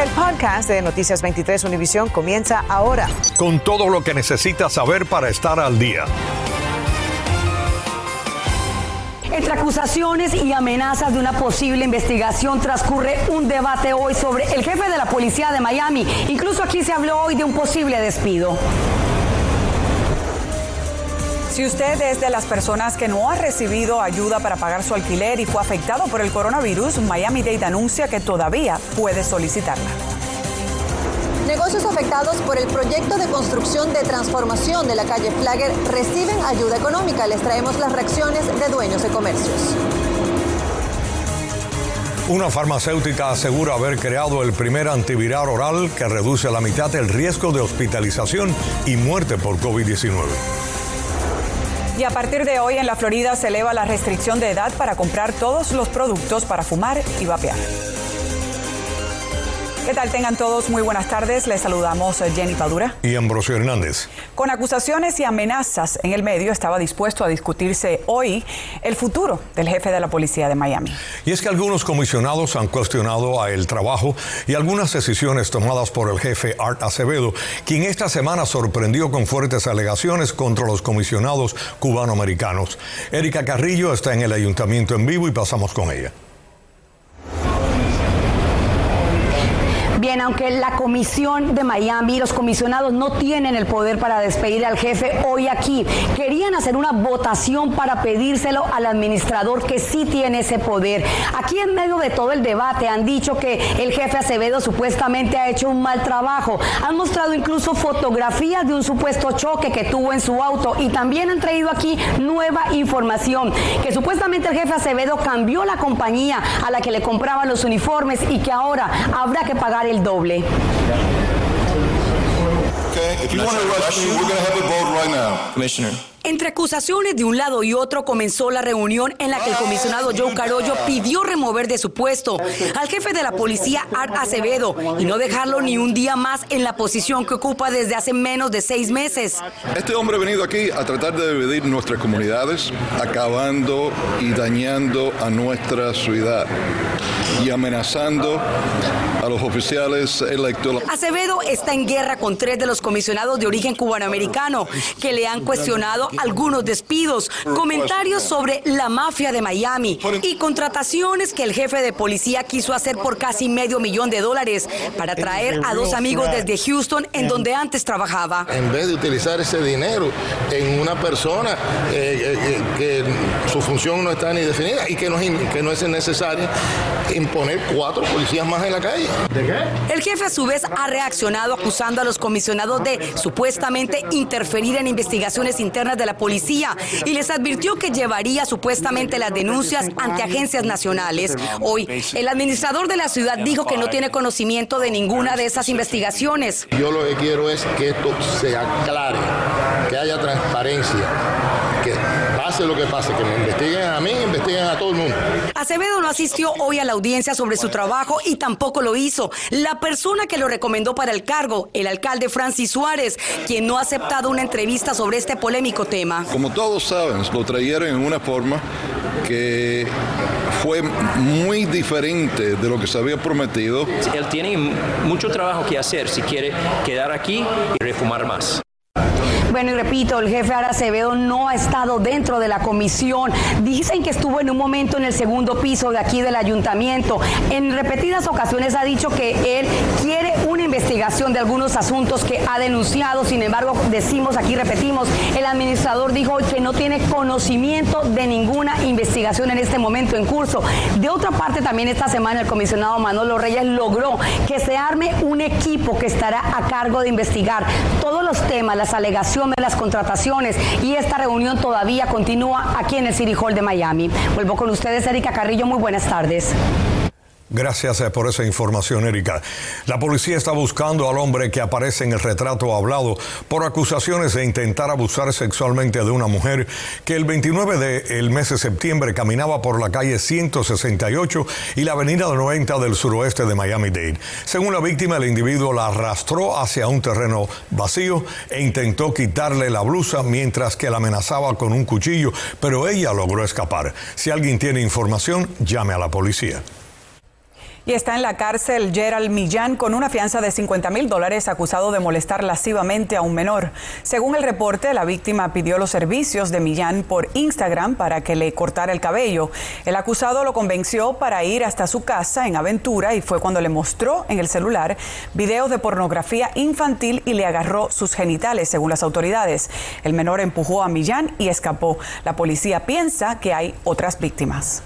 El podcast de Noticias 23 Univisión comienza ahora. Con todo lo que necesitas saber para estar al día. Entre acusaciones y amenazas de una posible investigación transcurre un debate hoy sobre el jefe de la policía de Miami. Incluso aquí se habló hoy de un posible despido. Si usted es de las personas que no ha recibido ayuda para pagar su alquiler y fue afectado por el coronavirus, Miami Dade anuncia que todavía puede solicitarla. Negocios afectados por el proyecto de construcción de transformación de la calle Flagger reciben ayuda económica. Les traemos las reacciones de dueños de comercios. Una farmacéutica asegura haber creado el primer antiviral oral que reduce a la mitad el riesgo de hospitalización y muerte por COVID-19. Y a partir de hoy en la Florida se eleva la restricción de edad para comprar todos los productos para fumar y vapear. ¿Qué tal? Tengan todos muy buenas tardes. Les saludamos eh, Jenny Padura. Y Ambrosio Hernández. Con acusaciones y amenazas en el medio, estaba dispuesto a discutirse hoy el futuro del jefe de la policía de Miami. Y es que algunos comisionados han cuestionado a el trabajo y algunas decisiones tomadas por el jefe Art Acevedo, quien esta semana sorprendió con fuertes alegaciones contra los comisionados cubanoamericanos. Erika Carrillo está en el ayuntamiento en vivo y pasamos con ella. Bien, aunque la comisión de Miami y los comisionados no tienen el poder para despedir al jefe hoy aquí, querían hacer una votación para pedírselo al administrador que sí tiene ese poder. Aquí en medio de todo el debate han dicho que el jefe Acevedo supuestamente ha hecho un mal trabajo. Han mostrado incluso fotografías de un supuesto choque que tuvo en su auto y también han traído aquí nueva información que supuestamente el jefe Acevedo cambió la compañía a la que le compraban los uniformes y que ahora habrá que pagar el doble. Okay, if you want to rush me, we're going to have a vote right now. Commissioner. Entre acusaciones de un lado y otro comenzó la reunión en la que el comisionado Joe Carollo pidió remover de su puesto al jefe de la policía Art Acevedo y no dejarlo ni un día más en la posición que ocupa desde hace menos de seis meses. Este hombre ha venido aquí a tratar de dividir nuestras comunidades, acabando y dañando a nuestra ciudad y amenazando a los oficiales electos. Acevedo está en guerra con tres de los comisionados de origen cubanoamericano que le han cuestionado algunos despidos, comentarios sobre la mafia de Miami y contrataciones que el jefe de policía quiso hacer por casi medio millón de dólares para traer a dos amigos desde Houston en donde antes trabajaba. En vez de utilizar ese dinero en una persona eh, eh, que su función no está ni definida y que no, es, que no es necesario imponer cuatro policías más en la calle. ¿De qué? El jefe a su vez ha reaccionado acusando a los comisionados de supuestamente interferir en investigaciones internas de la policía y les advirtió que llevaría supuestamente las denuncias ante agencias nacionales. Hoy, el administrador de la ciudad dijo que no tiene conocimiento de ninguna de esas investigaciones. Yo lo que quiero es que esto se aclare, que haya transparencia, pase lo que pase, que me investiguen a mí, investiguen a todo el mundo. Acevedo no asistió hoy a la audiencia sobre su trabajo y tampoco lo hizo la persona que lo recomendó para el cargo, el alcalde Francis Suárez, quien no ha aceptado una entrevista sobre este polémico tema. Como todos saben, lo trajeron en una forma que fue muy diferente de lo que se había prometido. Él tiene mucho trabajo que hacer si quiere quedar aquí y refumar más. Bueno, y repito, el jefe Ara Acevedo no ha estado dentro de la comisión. Dicen que estuvo en un momento en el segundo piso de aquí del ayuntamiento. En repetidas ocasiones ha dicho que él quiere investigación de algunos asuntos que ha denunciado. Sin embargo, decimos aquí, repetimos, el administrador dijo que no tiene conocimiento de ninguna investigación en este momento en curso. De otra parte, también esta semana el comisionado Manolo Reyes logró que se arme un equipo que estará a cargo de investigar todos los temas, las alegaciones las contrataciones y esta reunión todavía continúa aquí en el City Hall de Miami. Vuelvo con ustedes, Erika Carrillo. Muy buenas tardes. Gracias eh, por esa información, Erika. La policía está buscando al hombre que aparece en el retrato hablado por acusaciones de intentar abusar sexualmente de una mujer que el 29 del mes de septiembre caminaba por la calle 168 y la avenida 90 del suroeste de Miami-Dade. Según la víctima, el individuo la arrastró hacia un terreno vacío e intentó quitarle la blusa mientras que la amenazaba con un cuchillo, pero ella logró escapar. Si alguien tiene información, llame a la policía. Y está en la cárcel Gerald Millán con una fianza de 50 mil dólares acusado de molestar lascivamente a un menor. Según el reporte, la víctima pidió los servicios de Millán por Instagram para que le cortara el cabello. El acusado lo convenció para ir hasta su casa en Aventura y fue cuando le mostró en el celular videos de pornografía infantil y le agarró sus genitales, según las autoridades. El menor empujó a Millán y escapó. La policía piensa que hay otras víctimas.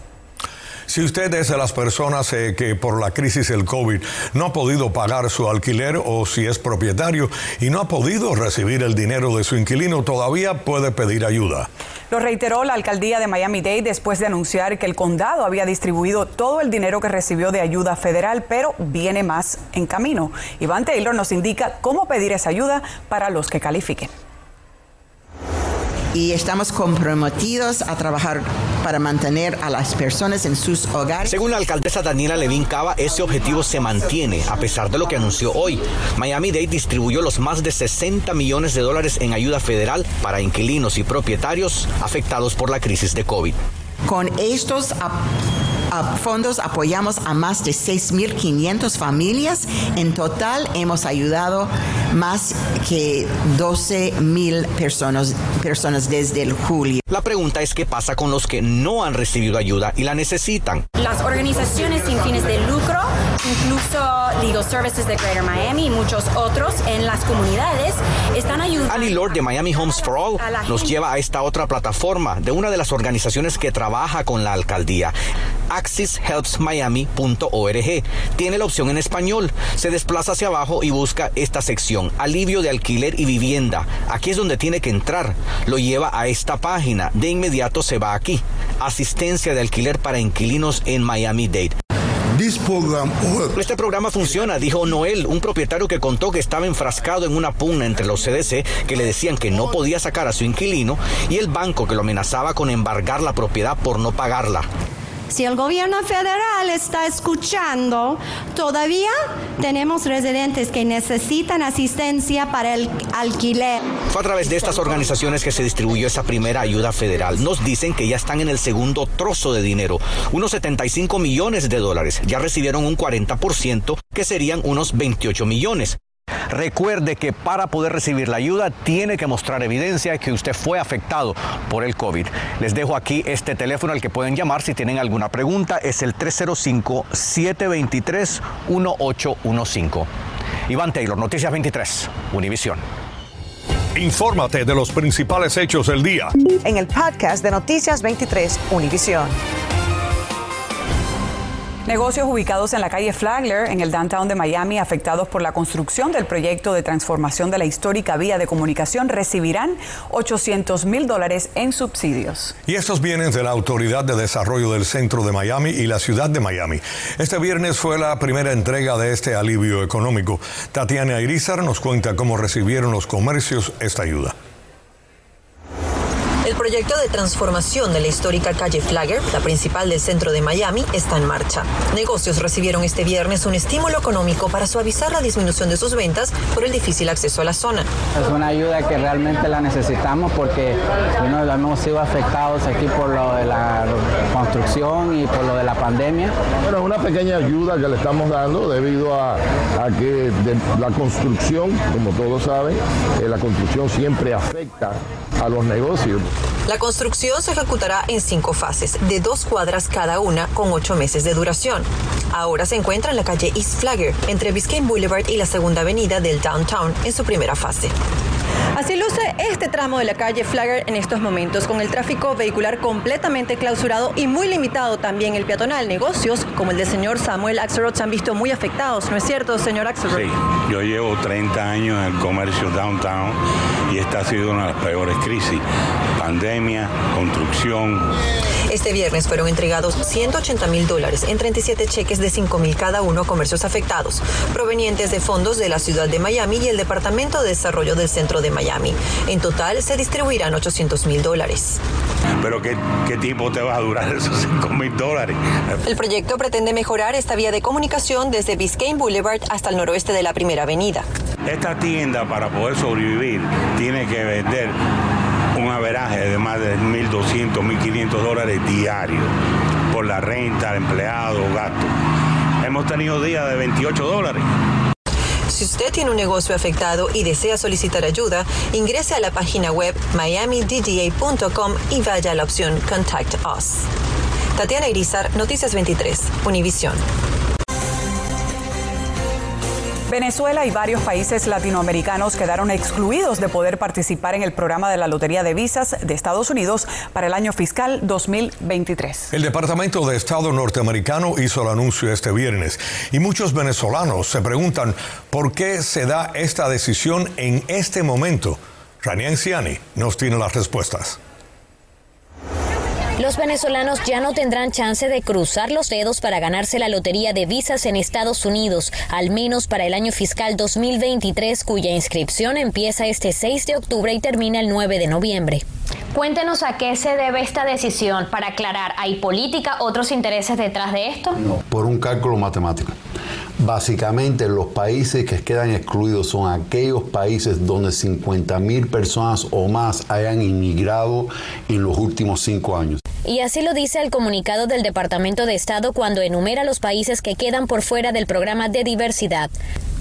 Si usted es de las personas eh, que por la crisis del COVID no ha podido pagar su alquiler o si es propietario y no ha podido recibir el dinero de su inquilino, todavía puede pedir ayuda. Lo reiteró la alcaldía de Miami-Dade después de anunciar que el condado había distribuido todo el dinero que recibió de ayuda federal, pero viene más en camino. Iván Taylor nos indica cómo pedir esa ayuda para los que califiquen y estamos comprometidos a trabajar para mantener a las personas en sus hogares. Según la alcaldesa Daniela Levin Cava, ese objetivo se mantiene a pesar de lo que anunció hoy. Miami-Dade distribuyó los más de 60 millones de dólares en ayuda federal para inquilinos y propietarios afectados por la crisis de COVID. Con estos fondos apoyamos a más de 6.500 familias. En total hemos ayudado más que 12.000 personas, personas desde el julio. La pregunta es qué pasa con los que no han recibido ayuda y la necesitan. Las organizaciones sin fines de lucro, incluso Legal Services de Greater Miami y muchos otros en las comunidades están ayudando. Annie Lord de Miami Homes for All nos lleva a esta otra plataforma de una de las organizaciones que trabaja con la alcaldía. AccessHelpsMiami.org. Tiene la opción en español. Se desplaza hacia abajo y busca esta sección, alivio de alquiler y vivienda. Aquí es donde tiene que entrar. Lo lleva a esta página. De inmediato se va aquí. Asistencia de alquiler para inquilinos en Este programa funciona, dijo Noel, un propietario que contó que estaba enfrascado en una pugna entre los CDC que le decían que no podía sacar a su inquilino y el banco que lo amenazaba con embargar la propiedad por no pagarla. Si el gobierno federal está escuchando, todavía tenemos residentes que necesitan asistencia para el alquiler. Fue a través de estas organizaciones que se distribuyó esa primera ayuda federal. Nos dicen que ya están en el segundo trozo de dinero, unos 75 millones de dólares. Ya recibieron un 40%, que serían unos 28 millones. Recuerde que para poder recibir la ayuda tiene que mostrar evidencia que usted fue afectado por el COVID. Les dejo aquí este teléfono al que pueden llamar si tienen alguna pregunta. Es el 305-723-1815. Iván Taylor, Noticias 23, Univisión. Infórmate de los principales hechos del día. En el podcast de Noticias 23, Univisión. Negocios ubicados en la calle Flagler, en el downtown de Miami, afectados por la construcción del proyecto de transformación de la histórica vía de comunicación, recibirán 800 mil dólares en subsidios. Y estos vienen de la Autoridad de Desarrollo del Centro de Miami y la Ciudad de Miami. Este viernes fue la primera entrega de este alivio económico. Tatiana Irizar nos cuenta cómo recibieron los comercios esta ayuda. El proyecto de transformación de la histórica calle Flagger, la principal del centro de Miami, está en marcha. Negocios recibieron este viernes un estímulo económico para suavizar la disminución de sus ventas por el difícil acceso a la zona. Es una ayuda que realmente la necesitamos porque bueno, hemos sido afectados aquí por lo de la construcción y por lo de la pandemia. Bueno, es una pequeña ayuda que le estamos dando debido a, que la construcción, como todos saben, eh, la construcción siempre afecta a los negocios. La construcción se ejecutará en cinco fases, de dos cuadras cada una, con ocho meses de duración. Ahora se encuentra en la calle East Flagger, entre Biscayne Boulevard y la segunda avenida del downtown, en su primera fase. Así luce este tramo de la calle Flagger en estos momentos, con el tráfico vehicular completamente clausurado y muy limitado también el peatonal. Negocios como el del señor Samuel Axelrod se han visto muy afectados, ¿no es cierto, señor Axelrod? Sí, yo llevo 30 años en el comercio downtown y esta ha sido una de las peores crisis. Pandemia, construcción. Este viernes fueron entregados 180 mil dólares en 37 cheques de 5 mil cada uno a comercios afectados, provenientes de fondos de la ciudad de Miami y el Departamento de Desarrollo del Centro de Miami. En total se distribuirán 800 mil dólares. ¿Pero qué, qué tiempo te va a durar esos 5 mil dólares? El proyecto pretende mejorar esta vía de comunicación desde Biscayne Boulevard hasta el noroeste de la Primera Avenida. Esta tienda, para poder sobrevivir, tiene que vender un averaje de más de 1.200, 1.500 dólares diarios por la renta, empleado, gasto. Hemos tenido días de 28 dólares. Si usted tiene un negocio afectado y desea solicitar ayuda, ingrese a la página web miamidda.com y vaya a la opción Contact Us. Tatiana Irizar, Noticias 23, Univisión. Venezuela y varios países latinoamericanos quedaron excluidos de poder participar en el programa de la Lotería de Visas de Estados Unidos para el año fiscal 2023. El Departamento de Estado norteamericano hizo el anuncio este viernes y muchos venezolanos se preguntan por qué se da esta decisión en este momento. Rania Anciani nos tiene las respuestas. Los venezolanos ya no tendrán chance de cruzar los dedos para ganarse la lotería de visas en Estados Unidos, al menos para el año fiscal 2023, cuya inscripción empieza este 6 de octubre y termina el 9 de noviembre. Cuéntenos a qué se debe esta decisión para aclarar, ¿hay política, otros intereses detrás de esto? Por un cálculo matemático. Básicamente los países que quedan excluidos son aquellos países donde 50 mil personas o más hayan inmigrado en los últimos cinco años. Y así lo dice el comunicado del Departamento de Estado cuando enumera los países que quedan por fuera del programa de diversidad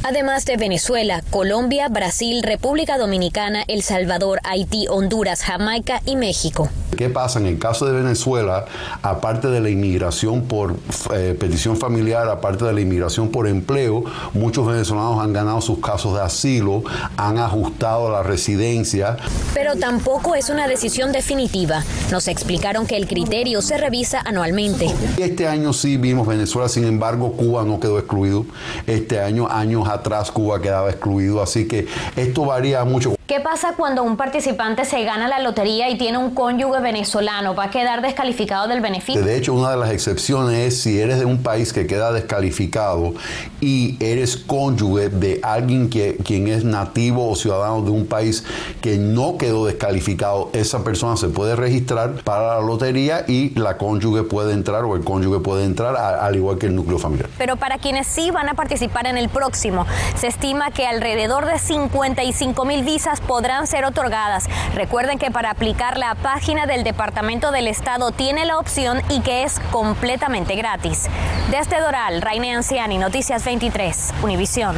además de Venezuela, Colombia, Brasil, República Dominicana, El Salvador, Haití, Honduras, Jamaica y México. ¿Qué pasa en el caso de Venezuela? Aparte de la inmigración por eh, petición familiar, aparte de la inmigración por empleo, muchos venezolanos han ganado sus casos de asilo, han ajustado la residencia. Pero tampoco es una decisión definitiva. Nos explicaron que el criterio se revisa anualmente. Este año sí vimos Venezuela, sin embargo, Cuba no quedó excluido. Este año, años atrás, Cuba quedaba excluido, así que esto varía mucho. ¿Qué pasa cuando un participante se gana la lotería y tiene un cónyuge venezolano? ¿Va a quedar descalificado del beneficio? De hecho, una de las excepciones es si eres de un país que queda descalificado y eres cónyuge de alguien que, quien es nativo o ciudadano de un país que no quedó descalificado, esa persona se puede registrar para la lotería y la cónyuge puede entrar o el cónyuge puede entrar al igual que el núcleo familiar. Pero para quienes sí van a participar en el próximo, se estima que alrededor de 55 mil visas podrán ser otorgadas. Recuerden que para aplicar la página del Departamento del Estado tiene la opción y que es completamente gratis. Desde Doral, Raine Anciani, Noticias 23, Univisión.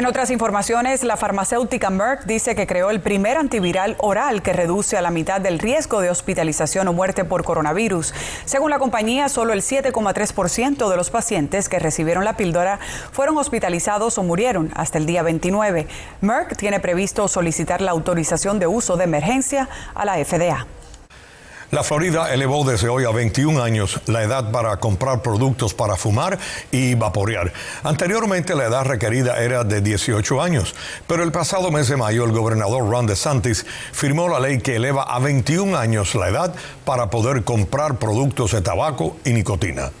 En otras informaciones, la farmacéutica Merck dice que creó el primer antiviral oral que reduce a la mitad del riesgo de hospitalización o muerte por coronavirus. Según la compañía, solo el 7,3% de los pacientes que recibieron la píldora fueron hospitalizados o murieron hasta el día 29. Merck tiene previsto solicitar la autorización de uso de emergencia a la FDA. La Florida elevó desde hoy a 21 años la edad para comprar productos para fumar y vaporear. Anteriormente la edad requerida era de 18 años, pero el pasado mes de mayo el gobernador Ron DeSantis firmó la ley que eleva a 21 años la edad para poder comprar productos de tabaco y nicotina.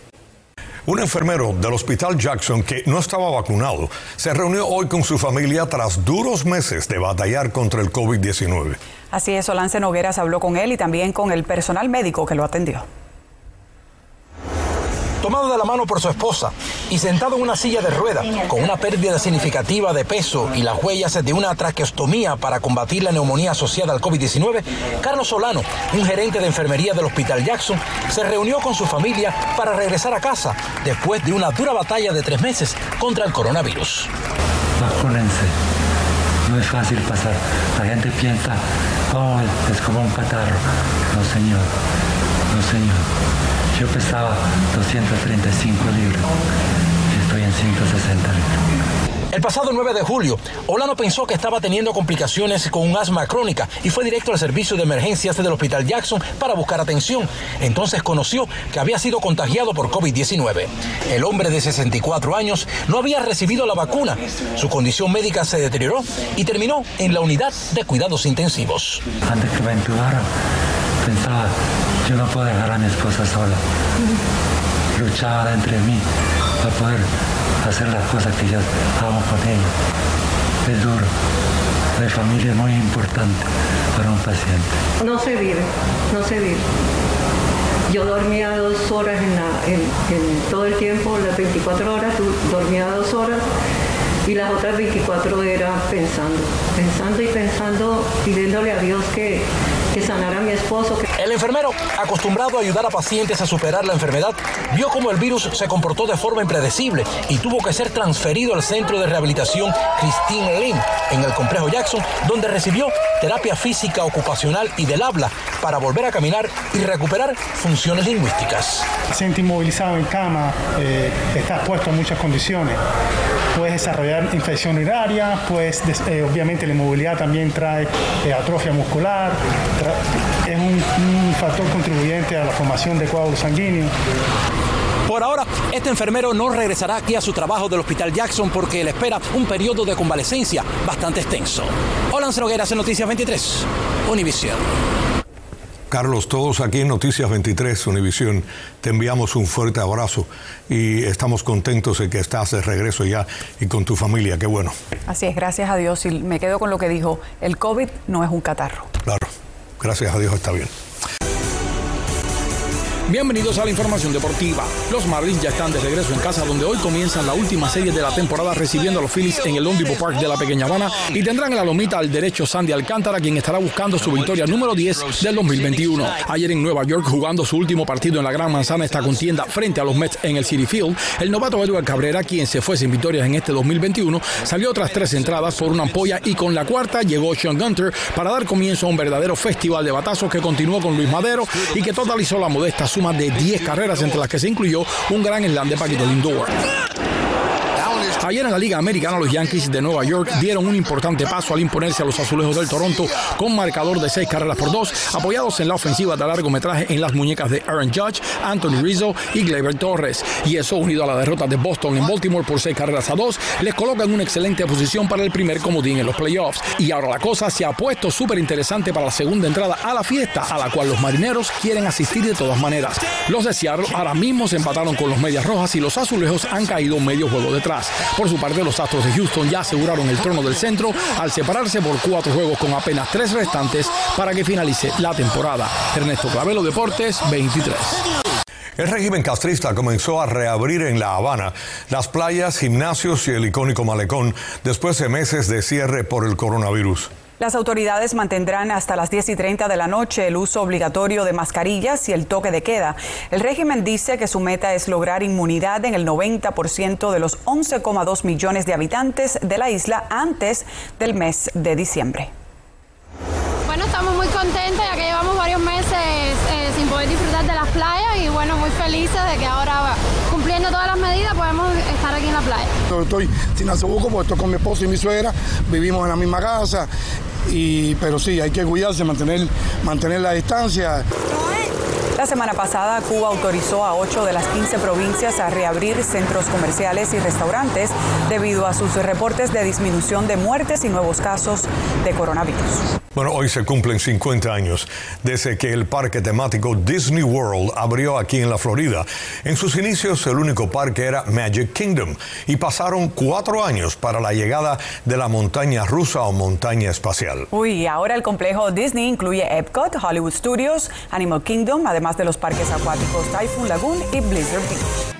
Un enfermero del Hospital Jackson que no estaba vacunado se reunió hoy con su familia tras duros meses de batallar contra el COVID-19. Así es, Solance Nogueras habló con él y también con el personal médico que lo atendió tomado de la mano por su esposa y sentado en una silla de ruedas, con una pérdida significativa de peso y las huellas de una traqueostomía para combatir la neumonía asociada al COVID-19, Carlos Solano, un gerente de enfermería del Hospital Jackson, se reunió con su familia para regresar a casa después de una dura batalla de tres meses contra el coronavirus. Vacúnense. No es fácil pasar. La gente piensa, oh, es como un catarro. No, señor. No, señor. Yo pesaba 235 libras y estoy en 160 libras. El pasado 9 de julio, Olano pensó que estaba teniendo complicaciones con un asma crónica y fue directo al servicio de emergencias del Hospital Jackson para buscar atención. Entonces conoció que había sido contagiado por COVID-19. El hombre de 64 años no había recibido la vacuna. Su condición médica se deterioró y terminó en la unidad de cuidados intensivos. Antes que me pensaba, yo no puedo dejar a mi esposa sola. Luchaba entre mí para poder hacer las cosas que yo amo con ella. Es duro. La familia es muy importante para un paciente. No se vive, no se vive. Yo dormía dos horas en, todo el tiempo, las 24 horas, dormía dos horas y las otras 24 eran pensando, pensando y pensando, pidiéndole a Dios que, que sanara a mi esposo. El enfermero, acostumbrado a ayudar a pacientes a superar la enfermedad, vio cómo el virus se comportó de forma impredecible y tuvo que ser transferido al centro de rehabilitación Christine Lynn en el complejo Jackson, donde recibió terapia física, ocupacional y del habla para volver a caminar y recuperar funciones lingüísticas. Paciente inmovilizado en cama eh, está expuesto a muchas condiciones. Puedes desarrollar infección urinaria, pues eh, obviamente la inmovilidad también trae eh, atrofia muscular, es un, un factor contribuyente a la formación de coágulos sanguíneos. Por ahora, este enfermero no regresará aquí a su trabajo del Hospital Jackson porque le espera un periodo de convalecencia bastante extenso. Hola, Nogueras en Noticias 23, Univisión. Carlos, todos aquí en Noticias 23 Univisión te enviamos un fuerte abrazo y estamos contentos de que estás de regreso ya y con tu familia, qué bueno. Así es, gracias a Dios y me quedo con lo que dijo, el COVID no es un catarro. Claro, gracias a Dios está bien. Bienvenidos a la información deportiva. Los Marlins ya están de regreso en casa donde hoy comienzan la última serie de la temporada recibiendo a los Phillies en el Depot Park de la Pequeña Habana y tendrán en la lomita al derecho Sandy Alcántara quien estará buscando su victoria número 10 del 2021. Ayer en Nueva York jugando su último partido en la Gran Manzana esta contienda frente a los Mets en el City Field, el novato Edward Cabrera quien se fue sin victorias en este 2021 salió tras tres entradas por una ampolla y con la cuarta llegó Sean Gunter para dar comienzo a un verdadero festival de batazos que continuó con Luis Madero y que totalizó la modesta suma de 10 carreras entre las que se incluyó un gran slam de Paquito Lindor. Ayer en la Liga Americana los Yankees de Nueva York dieron un importante paso al imponerse a los azulejos del Toronto con marcador de seis carreras por dos, apoyados en la ofensiva de largometraje en las muñecas de Aaron Judge, Anthony Rizzo y Gleyber Torres. Y eso unido a la derrota de Boston en Baltimore por seis carreras a dos, les coloca en una excelente posición para el primer comodín en los playoffs. Y ahora la cosa se ha puesto súper interesante para la segunda entrada a la fiesta, a la cual los marineros quieren asistir de todas maneras. Los de Seattle ahora mismo se empataron con los Medias Rojas y los azulejos han caído medio juego detrás. Por su parte, los Astros de Houston ya aseguraron el trono del centro al separarse por cuatro juegos con apenas tres restantes para que finalice la temporada. Ernesto Clavelo Deportes 23. El régimen castrista comenzó a reabrir en La Habana las playas, gimnasios y el icónico malecón después de meses de cierre por el coronavirus. Las autoridades mantendrán hasta las 10 y 30 de la noche el uso obligatorio de mascarillas y el toque de queda. El régimen dice que su meta es lograr inmunidad en el 90% de los 11,2 millones de habitantes de la isla antes del mes de diciembre. Bueno, estamos muy contentos ya que llevamos varios meses eh, sin poder disfrutar de las playas y bueno, muy felices de que ahora cumpliendo todas las medidas podemos estar aquí en la playa. Estoy sin asebuco porque estoy con mi esposo y mi suegra, vivimos en la misma casa, y, pero sí, hay que cuidarse, mantener, mantener la distancia. La semana pasada, Cuba autorizó a 8 de las 15 provincias a reabrir centros comerciales y restaurantes debido a sus reportes de disminución de muertes y nuevos casos de coronavirus. Bueno, hoy se cumplen 50 años desde que el parque temático Disney World abrió aquí en la Florida. En sus inicios el único parque era Magic Kingdom y pasaron cuatro años para la llegada de la montaña rusa o montaña espacial. Uy, ahora el complejo Disney incluye Epcot, Hollywood Studios, Animal Kingdom, además de los parques acuáticos Typhoon Lagoon y Blizzard Beach.